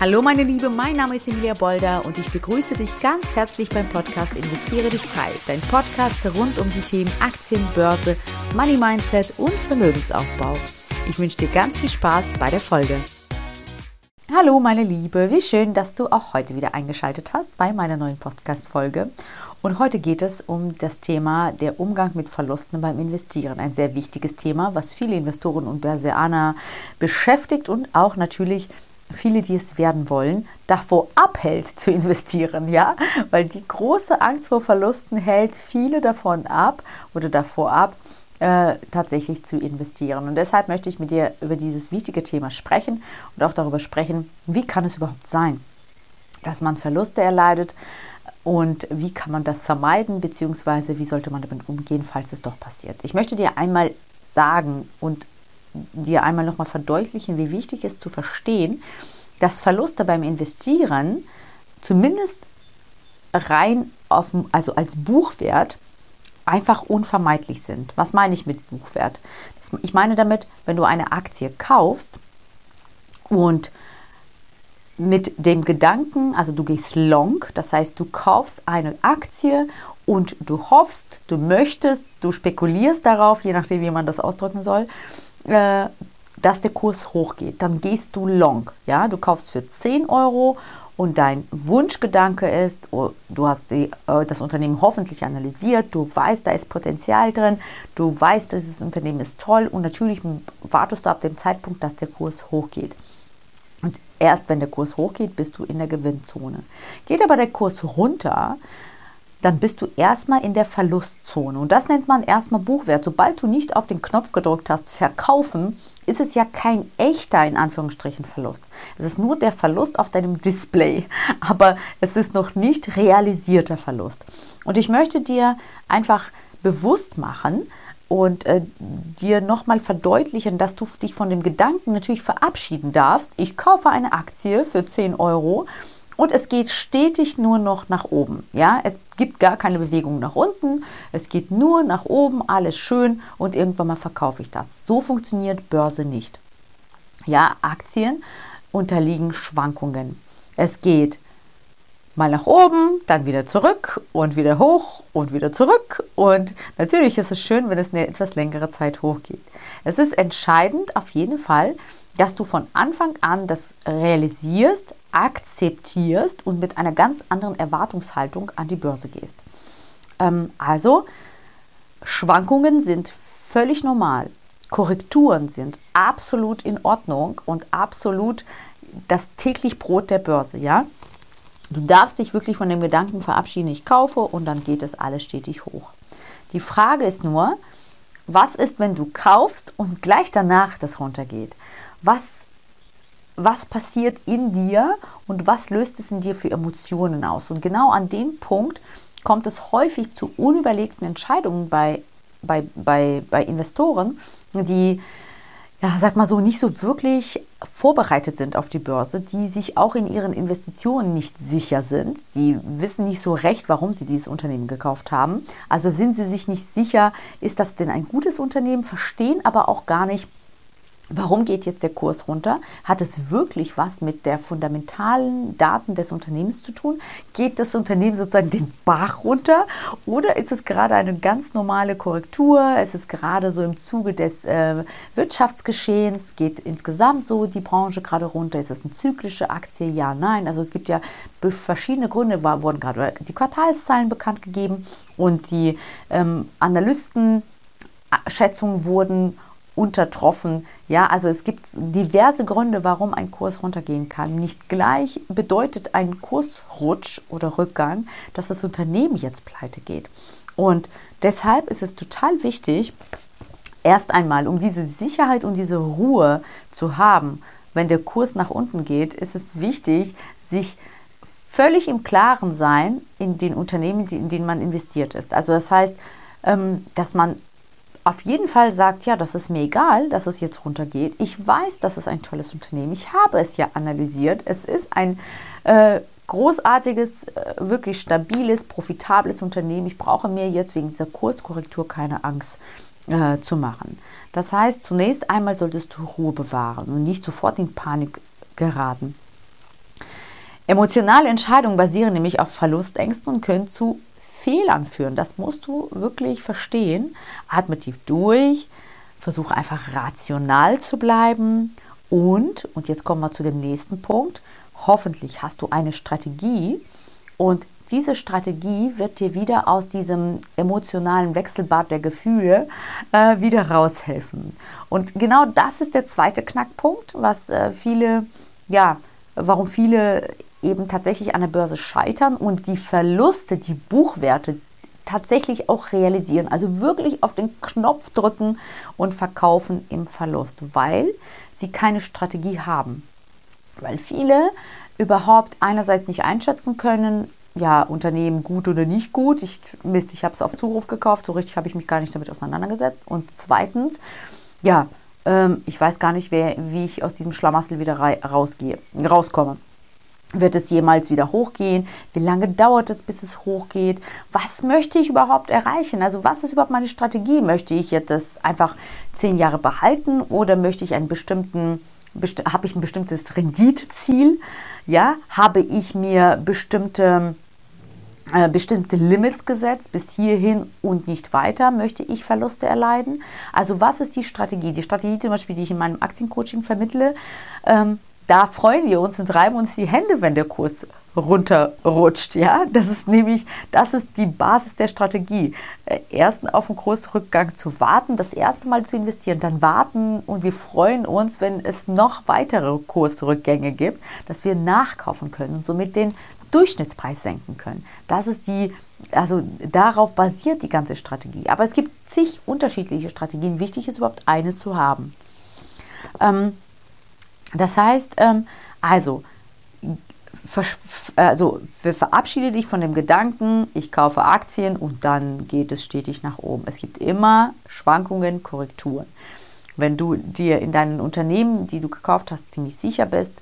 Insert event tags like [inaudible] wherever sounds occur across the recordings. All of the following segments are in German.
Hallo meine Liebe, mein Name ist Emilia Bolder und ich begrüße dich ganz herzlich beim Podcast Investiere dich frei, dein Podcast rund um die Themen Aktien, Börse, Money Mindset und Vermögensaufbau. Ich wünsche dir ganz viel Spaß bei der Folge. Hallo meine Liebe, wie schön, dass du auch heute wieder eingeschaltet hast bei meiner neuen Podcast-Folge. Und heute geht es um das Thema der Umgang mit Verlusten beim Investieren. Ein sehr wichtiges Thema, was viele Investoren und Börsianer beschäftigt und auch natürlich viele, die es werden wollen, davor abhält zu [laughs] investieren, ja, weil die große Angst vor Verlusten hält viele davon ab oder davor ab, äh, tatsächlich zu investieren. Und deshalb möchte ich mit dir über dieses wichtige Thema sprechen und auch darüber sprechen, wie kann es überhaupt sein, dass man Verluste erleidet und wie kann man das vermeiden, beziehungsweise wie sollte man damit umgehen, falls es doch passiert. Ich möchte dir einmal sagen und dir einmal nochmal verdeutlichen, wie wichtig es ist zu verstehen, dass Verluste beim Investieren zumindest rein auf, also als Buchwert einfach unvermeidlich sind. Was meine ich mit Buchwert? Ich meine damit, wenn du eine Aktie kaufst und mit dem Gedanken, also du gehst long, das heißt, du kaufst eine Aktie und du hoffst, du möchtest, du spekulierst darauf, je nachdem, wie man das ausdrücken soll, äh, dass der Kurs hochgeht. Dann gehst du long. Ja? Du kaufst für 10 Euro und dein Wunschgedanke ist, oh, du hast äh, das Unternehmen hoffentlich analysiert, du weißt, da ist Potenzial drin, du weißt, dieses Unternehmen ist toll und natürlich wartest du ab dem Zeitpunkt, dass der Kurs hochgeht. Und erst wenn der Kurs hochgeht, bist du in der Gewinnzone. Geht aber der Kurs runter, dann bist du erstmal in der Verlustzone. Und das nennt man erstmal Buchwert. Sobald du nicht auf den Knopf gedrückt hast, verkaufen, ist es ja kein echter, in Anführungsstrichen, Verlust. Es ist nur der Verlust auf deinem Display, [laughs] aber es ist noch nicht realisierter Verlust. Und ich möchte dir einfach bewusst machen, und äh, dir nochmal verdeutlichen, dass du dich von dem Gedanken natürlich verabschieden darfst. Ich kaufe eine Aktie für 10 Euro und es geht stetig nur noch nach oben. Ja, es gibt gar keine Bewegung nach unten, es geht nur nach oben, alles schön und irgendwann mal verkaufe ich das. So funktioniert Börse nicht. Ja, Aktien unterliegen Schwankungen. Es geht mal nach oben, dann wieder zurück und wieder hoch und wieder zurück. Und natürlich ist es schön, wenn es eine etwas längere Zeit hochgeht. Es ist entscheidend auf jeden Fall, dass du von Anfang an das realisierst, akzeptierst und mit einer ganz anderen Erwartungshaltung an die Börse gehst. Ähm, also, Schwankungen sind völlig normal. Korrekturen sind absolut in Ordnung und absolut das täglich Brot der Börse, ja? Du darfst dich wirklich von dem Gedanken verabschieden, ich kaufe und dann geht es alles stetig hoch. Die Frage ist nur, was ist, wenn du kaufst und gleich danach das runtergeht? Was was passiert in dir und was löst es in dir für Emotionen aus. Und genau an dem Punkt kommt es häufig zu unüberlegten Entscheidungen bei, bei, bei, bei Investoren, die, ja, sag mal so, nicht so wirklich vorbereitet sind auf die Börse, die sich auch in ihren Investitionen nicht sicher sind. Sie wissen nicht so recht, warum sie dieses Unternehmen gekauft haben. Also sind sie sich nicht sicher, ist das denn ein gutes Unternehmen, verstehen aber auch gar nicht, Warum geht jetzt der Kurs runter? Hat es wirklich was mit der fundamentalen Daten des Unternehmens zu tun? Geht das Unternehmen sozusagen den Bach runter? Oder ist es gerade eine ganz normale Korrektur? Ist es gerade so im Zuge des äh, Wirtschaftsgeschehens? Geht insgesamt so die Branche gerade runter? Ist es eine zyklische Aktie? Ja, nein. Also es gibt ja verschiedene Gründe, war, wurden gerade die Quartalszahlen bekannt gegeben und die ähm, Analystenschätzungen wurden untertroffen. Ja, also es gibt diverse Gründe, warum ein Kurs runtergehen kann. Nicht gleich bedeutet ein Kursrutsch oder Rückgang, dass das Unternehmen jetzt pleite geht. Und deshalb ist es total wichtig, erst einmal, um diese Sicherheit und diese Ruhe zu haben, wenn der Kurs nach unten geht, ist es wichtig, sich völlig im Klaren sein in den Unternehmen, in denen man investiert ist. Also das heißt, ähm, dass man auf jeden Fall sagt, ja, das ist mir egal, dass es jetzt runtergeht. Ich weiß, das ist ein tolles Unternehmen. Ich habe es ja analysiert. Es ist ein äh, großartiges, äh, wirklich stabiles, profitables Unternehmen. Ich brauche mir jetzt wegen dieser Kurskorrektur keine Angst äh, zu machen. Das heißt, zunächst einmal solltest du Ruhe bewahren und nicht sofort in Panik geraten. Emotionale Entscheidungen basieren nämlich auf Verlustängsten und können zu Fehlern führen. Das musst du wirklich verstehen. Atme tief durch, versuche einfach rational zu bleiben und, und jetzt kommen wir zu dem nächsten Punkt, hoffentlich hast du eine Strategie und diese Strategie wird dir wieder aus diesem emotionalen Wechselbad der Gefühle äh, wieder raushelfen. Und genau das ist der zweite Knackpunkt, was äh, viele, ja, warum viele eben tatsächlich an der Börse scheitern und die Verluste, die Buchwerte tatsächlich auch realisieren. Also wirklich auf den Knopf drücken und verkaufen im Verlust, weil sie keine Strategie haben. Weil viele überhaupt einerseits nicht einschätzen können, ja, Unternehmen gut oder nicht gut. Ich, Mist, ich habe es auf Zuruf gekauft, so richtig habe ich mich gar nicht damit auseinandergesetzt. Und zweitens, ja, ähm, ich weiß gar nicht, wer, wie ich aus diesem Schlamassel wieder rausgehe, rauskomme. Wird es jemals wieder hochgehen? Wie lange dauert es, bis es hochgeht? Was möchte ich überhaupt erreichen? Also was ist überhaupt meine Strategie? Möchte ich jetzt das einfach zehn Jahre behalten oder möchte ich einen bestimmten, besti habe ich ein bestimmtes Renditeziel? Ja, habe ich mir bestimmte äh, bestimmte Limits gesetzt, bis hierhin und nicht weiter möchte ich Verluste erleiden. Also was ist die Strategie? Die Strategie zum Beispiel, die ich in meinem Aktiencoaching vermittle, ähm, da freuen wir uns und reiben uns die Hände, wenn der Kurs runterrutscht. Ja, das ist nämlich, das ist die Basis der Strategie. Äh, erst auf den Kursrückgang zu warten, das erste Mal zu investieren, dann warten und wir freuen uns, wenn es noch weitere Kursrückgänge gibt, dass wir nachkaufen können und somit den Durchschnittspreis senken können. Das ist die, also darauf basiert die ganze Strategie. Aber es gibt zig unterschiedliche Strategien. Wichtig ist überhaupt eine zu haben. Ähm, das heißt, ähm, also, also verabschiede dich von dem Gedanken, ich kaufe Aktien und dann geht es stetig nach oben. Es gibt immer Schwankungen, Korrekturen. Wenn du dir in deinen Unternehmen, die du gekauft hast, ziemlich sicher bist,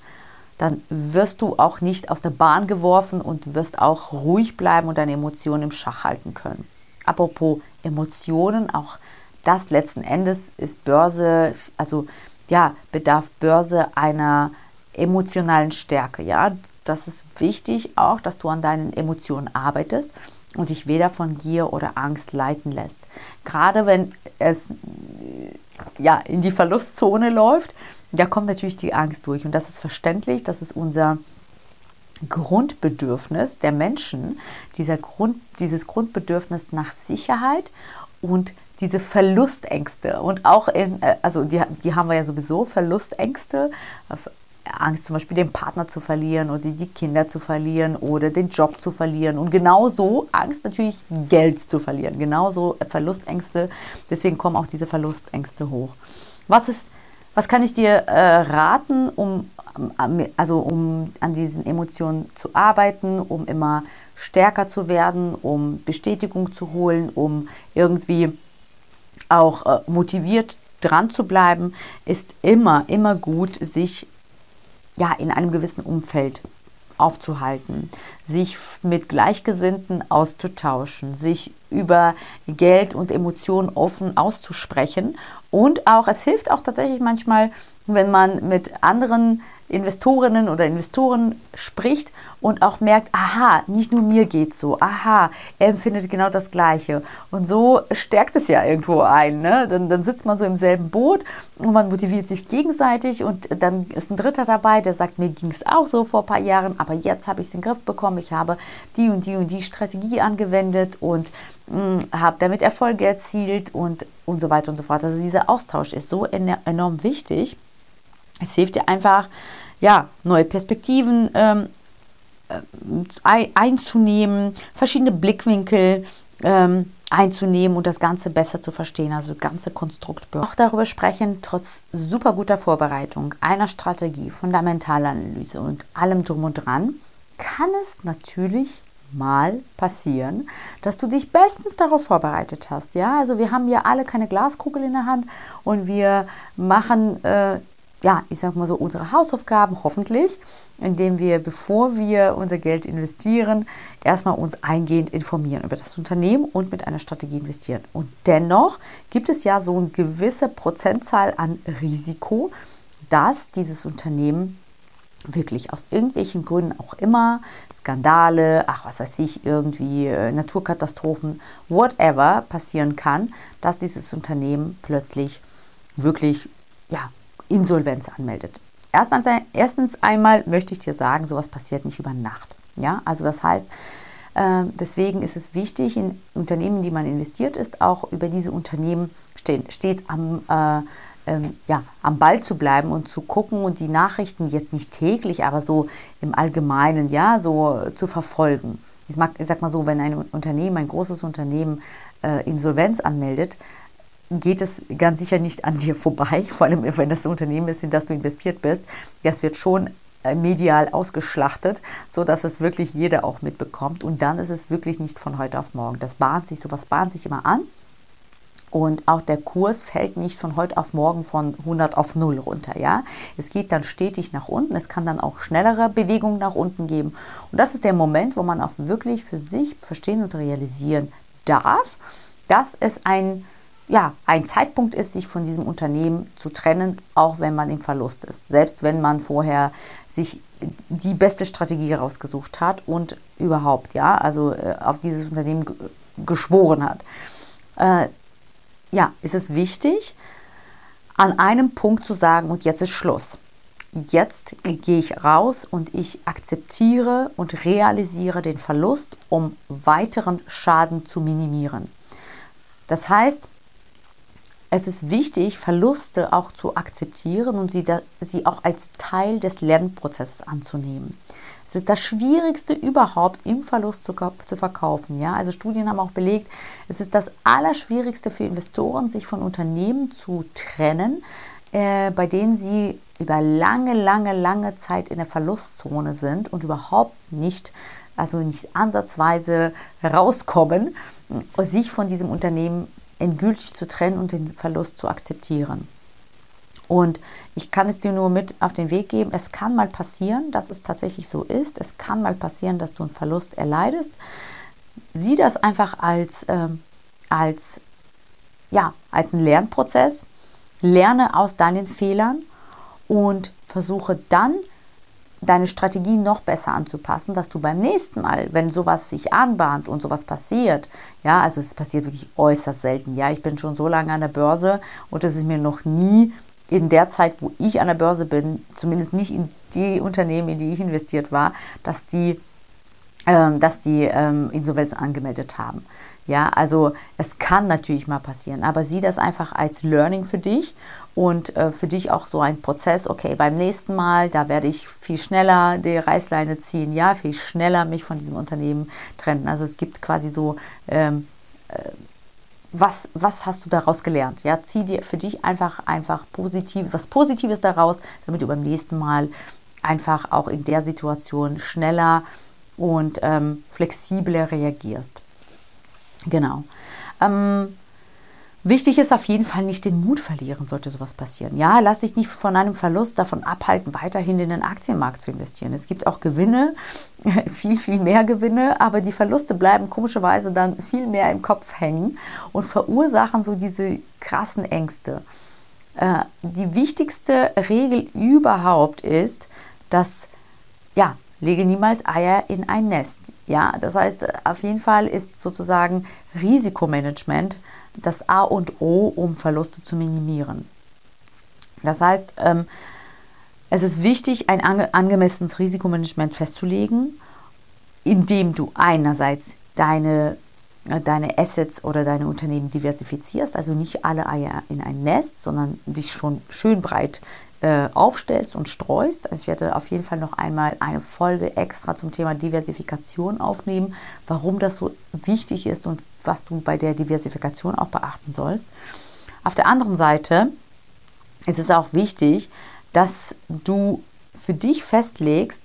dann wirst du auch nicht aus der Bahn geworfen und wirst auch ruhig bleiben und deine Emotionen im Schach halten können. Apropos Emotionen, auch das letzten Endes ist Börse, also ja, bedarf Börse einer emotionalen Stärke. Ja, das ist wichtig auch, dass du an deinen Emotionen arbeitest und dich weder von Gier oder Angst leiten lässt. Gerade wenn es ja in die Verlustzone läuft, da kommt natürlich die Angst durch und das ist verständlich, das ist unser Grundbedürfnis der Menschen, dieser Grund, dieses Grundbedürfnis nach Sicherheit und diese Verlustängste und auch in, äh, also die, die haben wir ja sowieso, Verlustängste, Angst zum Beispiel den Partner zu verlieren oder die Kinder zu verlieren oder den Job zu verlieren und genauso Angst natürlich Geld zu verlieren, genauso Verlustängste, deswegen kommen auch diese Verlustängste hoch. Was ist, was kann ich dir äh, raten, um, also um an diesen Emotionen zu arbeiten, um immer stärker zu werden, um Bestätigung zu holen, um irgendwie auch äh, motiviert dran zu bleiben, ist immer, immer gut, sich ja in einem gewissen Umfeld aufzuhalten, sich mit Gleichgesinnten auszutauschen, sich über Geld und Emotionen offen auszusprechen. Und auch, es hilft auch tatsächlich manchmal, wenn man mit anderen Investorinnen oder Investoren spricht und auch merkt, aha, nicht nur mir geht so, aha, er empfindet genau das Gleiche. Und so stärkt es ja irgendwo ein. Ne? Dann, dann sitzt man so im selben Boot und man motiviert sich gegenseitig und dann ist ein Dritter dabei, der sagt, mir ging es auch so vor ein paar Jahren, aber jetzt habe ich es in den Griff bekommen, ich habe die und die und die Strategie angewendet und hm, habe damit Erfolge erzielt und, und so weiter und so fort. Also dieser Austausch ist so enorm wichtig. Es hilft dir einfach, ja, neue Perspektiven ähm, äh, einzunehmen, verschiedene Blickwinkel ähm, einzunehmen und das Ganze besser zu verstehen, also ganze Konstrukt. Auch darüber sprechen, trotz super guter Vorbereitung, einer Strategie, fundamentaler Analyse und allem drum und dran, kann es natürlich mal passieren, dass du dich bestens darauf vorbereitet hast. Ja, also wir haben ja alle keine Glaskugel in der Hand und wir machen äh, ja, ich sag mal so, unsere Hausaufgaben hoffentlich, indem wir, bevor wir unser Geld investieren, erstmal uns eingehend informieren über das Unternehmen und mit einer Strategie investieren. Und dennoch gibt es ja so eine gewisse Prozentzahl an Risiko, dass dieses Unternehmen wirklich aus irgendwelchen Gründen auch immer, Skandale, ach was weiß ich, irgendwie äh, Naturkatastrophen, whatever passieren kann, dass dieses Unternehmen plötzlich wirklich ja, Insolvenz anmeldet. Erstens, einmal möchte ich dir sagen, sowas passiert nicht über Nacht. Ja, also das heißt, äh, deswegen ist es wichtig, in Unternehmen, die man investiert ist, auch über diese Unternehmen stets am äh, ähm, ja, am Ball zu bleiben und zu gucken und die Nachrichten jetzt nicht täglich, aber so im Allgemeinen, ja, so zu verfolgen. Ich, mag, ich sag mal so, wenn ein Unternehmen, ein großes Unternehmen äh, Insolvenz anmeldet, geht es ganz sicher nicht an dir vorbei, [laughs] vor allem wenn das Unternehmen ist, in das du investiert bist. Das wird schon äh, medial ausgeschlachtet, sodass es wirklich jeder auch mitbekommt. Und dann ist es wirklich nicht von heute auf morgen. Das bahnt sich, sowas bahnt sich immer an. Und auch der Kurs fällt nicht von heute auf morgen von 100 auf 0 runter. Ja? Es geht dann stetig nach unten. Es kann dann auch schnellere Bewegungen nach unten geben. Und das ist der Moment, wo man auch wirklich für sich verstehen und realisieren darf, dass es ein, ja, ein Zeitpunkt ist, sich von diesem Unternehmen zu trennen, auch wenn man im Verlust ist. Selbst wenn man vorher sich die beste Strategie rausgesucht hat und überhaupt, ja, also äh, auf dieses Unternehmen geschworen hat. Äh, ja, ist es wichtig, an einem Punkt zu sagen, und jetzt ist Schluss. Jetzt gehe ich raus und ich akzeptiere und realisiere den Verlust, um weiteren Schaden zu minimieren. Das heißt, es ist wichtig, Verluste auch zu akzeptieren und sie, da, sie auch als Teil des Lernprozesses anzunehmen. Es ist das Schwierigste überhaupt, im Verlust zu, zu verkaufen. Ja? Also Studien haben auch belegt, es ist das Allerschwierigste für Investoren, sich von Unternehmen zu trennen, äh, bei denen sie über lange, lange, lange Zeit in der Verlustzone sind und überhaupt nicht, also nicht ansatzweise rauskommen, sich von diesem Unternehmen endgültig zu trennen und den Verlust zu akzeptieren. Und ich kann es dir nur mit auf den Weg geben. Es kann mal passieren, dass es tatsächlich so ist. Es kann mal passieren, dass du einen Verlust erleidest. Sieh das einfach als, äh, als, ja, als einen Lernprozess. Lerne aus deinen Fehlern und versuche dann deine Strategie noch besser anzupassen, dass du beim nächsten Mal, wenn sowas sich anbahnt und sowas passiert, ja, also es passiert wirklich äußerst selten, ja, ich bin schon so lange an der Börse und es ist mir noch nie in der Zeit, wo ich an der Börse bin, zumindest nicht in die Unternehmen, in die ich investiert war, dass die, ähm, dass die ähm, Insolvenz angemeldet haben. Ja, also es kann natürlich mal passieren, aber sieh das einfach als Learning für dich und äh, für dich auch so ein Prozess. Okay, beim nächsten Mal, da werde ich viel schneller die Reißleine ziehen, ja, viel schneller mich von diesem Unternehmen trennen. Also es gibt quasi so ähm, äh, was, was hast du daraus gelernt? Ja, zieh dir für dich einfach, einfach positiv, was Positives daraus, damit du beim nächsten Mal einfach auch in der Situation schneller und ähm, flexibler reagierst. Genau. Ähm, Wichtig ist auf jeden Fall nicht den Mut verlieren, sollte sowas passieren. Ja, lass dich nicht von einem Verlust davon abhalten, weiterhin in den Aktienmarkt zu investieren. Es gibt auch Gewinne, [laughs] viel, viel mehr Gewinne, aber die Verluste bleiben komischerweise dann viel mehr im Kopf hängen und verursachen so diese krassen Ängste. Äh, die wichtigste Regel überhaupt ist, dass, ja, lege niemals Eier in ein Nest. Ja, das heißt, auf jeden Fall ist sozusagen Risikomanagement das A und O, um Verluste zu minimieren. Das heißt, ähm, es ist wichtig, ein ange angemessenes Risikomanagement festzulegen, indem du einerseits deine, äh, deine Assets oder deine Unternehmen diversifizierst, also nicht alle Eier in ein Nest, sondern dich schon schön breit äh, aufstellst und streust. Also ich werde auf jeden Fall noch einmal eine Folge extra zum Thema Diversifikation aufnehmen, warum das so wichtig ist und was du bei der Diversifikation auch beachten sollst. Auf der anderen Seite ist es auch wichtig, dass du für dich festlegst,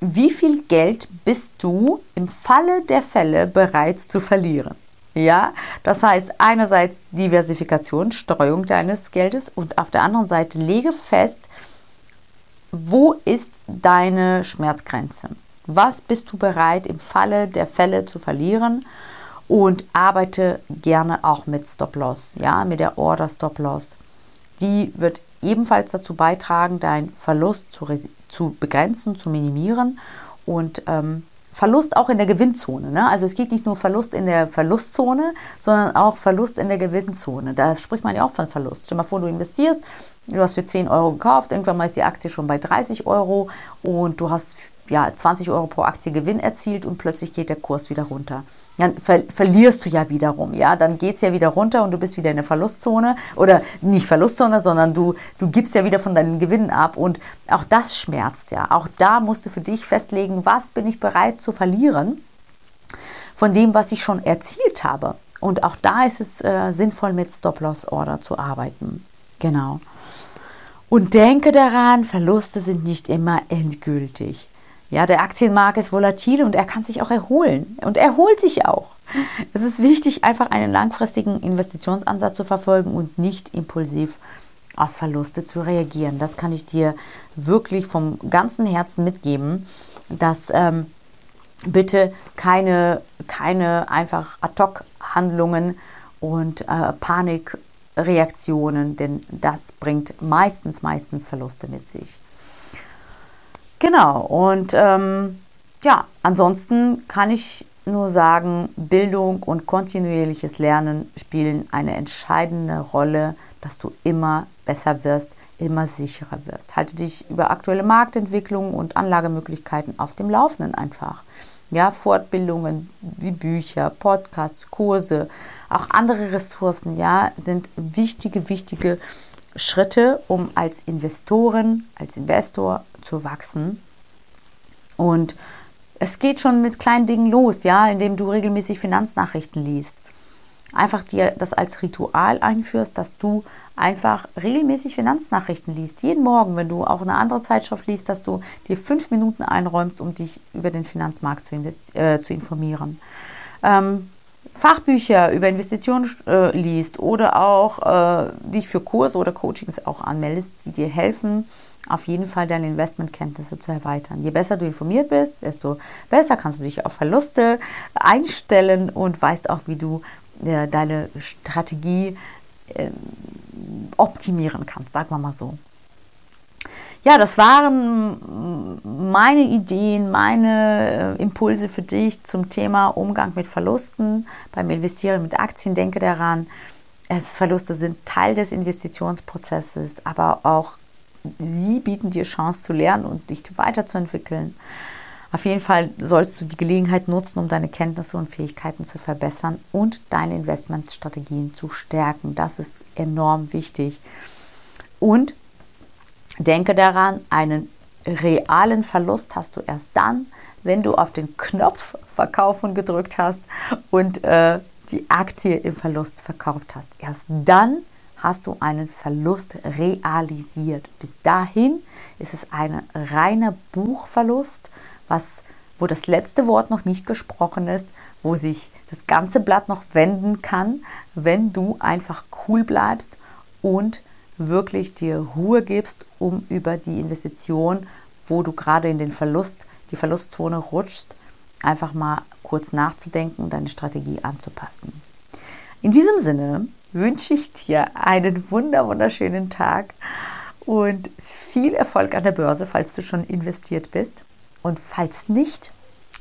wie viel Geld bist du im Falle der Fälle bereit zu verlieren. Ja, das heißt einerseits Diversifikation, Streuung deines Geldes und auf der anderen Seite lege fest, wo ist deine Schmerzgrenze? Was bist du bereit im Falle der Fälle zu verlieren? Und arbeite gerne auch mit Stop-Loss, ja, mit der Order Stop-Loss. Die wird ebenfalls dazu beitragen, deinen Verlust zu, zu begrenzen, zu minimieren und ähm, Verlust auch in der Gewinnzone. Ne? Also es geht nicht nur Verlust in der Verlustzone, sondern auch Verlust in der Gewinnzone. Da spricht man ja auch von Verlust. Stell mal vor, du investierst, du hast für 10 Euro gekauft, irgendwann mal ist die Aktie schon bei 30 Euro und du hast ja, 20 Euro pro Aktie Gewinn erzielt und plötzlich geht der Kurs wieder runter. Dann ver verlierst du ja wiederum, ja, dann geht es ja wieder runter und du bist wieder in der Verlustzone oder nicht Verlustzone, sondern du, du gibst ja wieder von deinen Gewinnen ab und auch das schmerzt ja. Auch da musst du für dich festlegen, was bin ich bereit zu verlieren von dem, was ich schon erzielt habe. Und auch da ist es äh, sinnvoll, mit Stop-Loss-Order zu arbeiten. Genau. Und denke daran, Verluste sind nicht immer endgültig. Ja, der Aktienmarkt ist volatil und er kann sich auch erholen. Und er erholt sich auch. Es ist wichtig, einfach einen langfristigen Investitionsansatz zu verfolgen und nicht impulsiv auf Verluste zu reagieren. Das kann ich dir wirklich vom ganzen Herzen mitgeben, dass ähm, bitte keine, keine einfach Ad-Hoc-Handlungen und äh, Panikreaktionen, denn das bringt meistens, meistens Verluste mit sich. Genau, und ähm, ja, ansonsten kann ich nur sagen, Bildung und kontinuierliches Lernen spielen eine entscheidende Rolle, dass du immer besser wirst, immer sicherer wirst. Halte dich über aktuelle Marktentwicklungen und Anlagemöglichkeiten auf dem Laufenden einfach. Ja, Fortbildungen wie Bücher, Podcasts, Kurse, auch andere Ressourcen, ja, sind wichtige, wichtige Schritte, um als Investoren, als Investor zu wachsen. Und es geht schon mit kleinen Dingen los, ja, indem du regelmäßig Finanznachrichten liest. Einfach dir das als Ritual einführst, dass du einfach regelmäßig Finanznachrichten liest. Jeden Morgen, wenn du auch eine andere Zeitschrift liest, dass du dir fünf Minuten einräumst, um dich über den Finanzmarkt zu, äh, zu informieren. Ähm, Fachbücher über Investitionen äh, liest oder auch äh, dich für Kurse oder Coachings auch anmeldest, die dir helfen, auf jeden Fall deine Investmentkenntnisse zu erweitern. Je besser du informiert bist, desto besser kannst du dich auf Verluste einstellen und weißt auch, wie du äh, deine Strategie äh, optimieren kannst, sagen wir mal so. Ja, das waren meine Ideen, meine äh, Impulse für dich zum Thema Umgang mit Verlusten beim Investieren mit Aktien. Denke daran, es, Verluste sind Teil des Investitionsprozesses, aber auch sie bieten dir Chance zu lernen und dich weiterzuentwickeln. Auf jeden Fall sollst du die Gelegenheit nutzen, um deine Kenntnisse und Fähigkeiten zu verbessern und deine Investmentstrategien zu stärken. Das ist enorm wichtig. Und denke daran, einen realen Verlust hast du erst dann, wenn du auf den Knopf Verkaufen gedrückt hast und äh, die Aktie im Verlust verkauft hast. Erst dann hast du einen Verlust realisiert. Bis dahin ist es ein reiner Buchverlust, was, wo das letzte Wort noch nicht gesprochen ist, wo sich das ganze Blatt noch wenden kann, wenn du einfach cool bleibst und wirklich dir Ruhe gibst, um über die Investition, wo du gerade in den Verlust, die Verlustzone rutschst, einfach mal kurz nachzudenken und deine Strategie anzupassen. In diesem Sinne wünsche ich dir einen wunder wunderschönen Tag und viel Erfolg an der Börse, falls du schon investiert bist. Und falls nicht,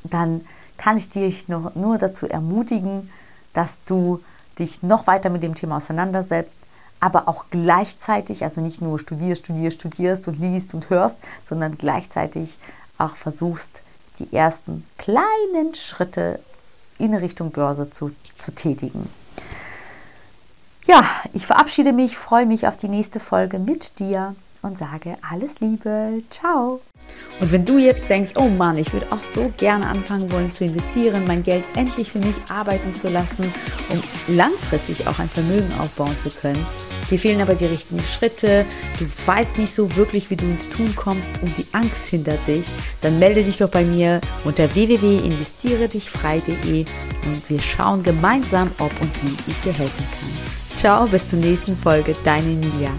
dann kann ich dich nur, nur dazu ermutigen, dass du dich noch weiter mit dem Thema auseinandersetzt, aber auch gleichzeitig, also nicht nur studierst, studierst, studierst und liest und hörst, sondern gleichzeitig auch versuchst, die ersten kleinen Schritte in Richtung Börse zu, zu tätigen. Ja, ich verabschiede mich, freue mich auf die nächste Folge mit dir und sage alles Liebe. Ciao. Und wenn du jetzt denkst, oh Mann, ich würde auch so gerne anfangen wollen zu investieren, mein Geld endlich für mich arbeiten zu lassen, um langfristig auch ein Vermögen aufbauen zu können, dir fehlen aber die richtigen Schritte, du weißt nicht so wirklich, wie du ins Tun kommst und die Angst hindert dich, dann melde dich doch bei mir unter www.investieredichfrei.de und wir schauen gemeinsam, ob und wie ich dir helfen kann. Ciao, bis zur nächsten Folge, deine Emilia.